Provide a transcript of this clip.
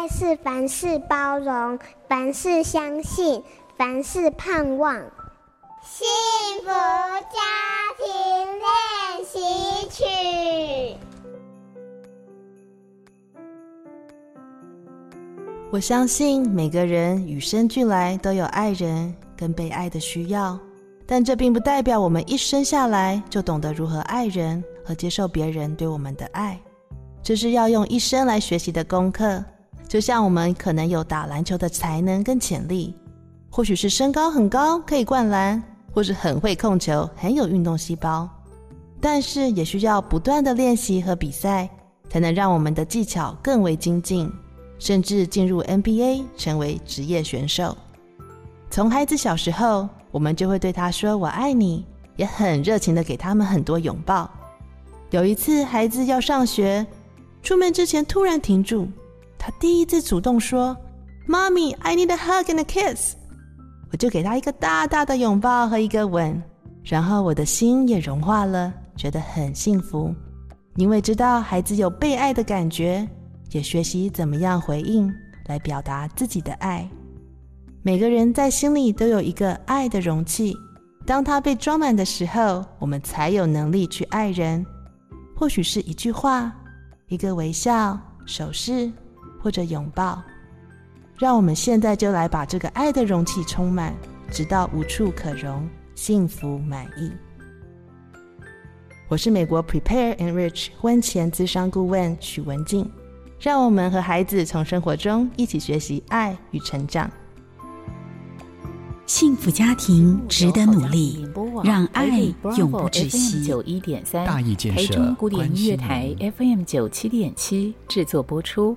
爱是凡事包容，凡事相信，凡事盼望。幸福家庭练习曲。我相信每个人与生俱来都有爱人跟被爱的需要，但这并不代表我们一生下来就懂得如何爱人和接受别人对我们的爱。这是要用一生来学习的功课。就像我们可能有打篮球的才能跟潜力，或许是身高很高可以灌篮，或是很会控球，很有运动细胞，但是也需要不断的练习和比赛，才能让我们的技巧更为精进，甚至进入 NBA 成为职业选手。从孩子小时候，我们就会对他说“我爱你”，也很热情的给他们很多拥抱。有一次，孩子要上学，出门之前突然停住。他第一次主动说：“Mommy, I need a hug and a kiss。”我就给他一个大大的拥抱和一个吻，然后我的心也融化了，觉得很幸福，因为知道孩子有被爱的感觉，也学习怎么样回应来表达自己的爱。每个人在心里都有一个爱的容器，当它被装满的时候，我们才有能力去爱人。或许是一句话、一个微笑、手势。或者拥抱，让我们现在就来把这个爱的容器充满，直到无处可容，幸福满意。我是美国 Prepare and Rich 婚前咨商顾问许文静，让我们和孩子从生活中一起学习爱与成长。幸福家庭值得努力，让爱永不止息。九一点三，大义建设，台中古典音乐台 FM 九七点七制作播出。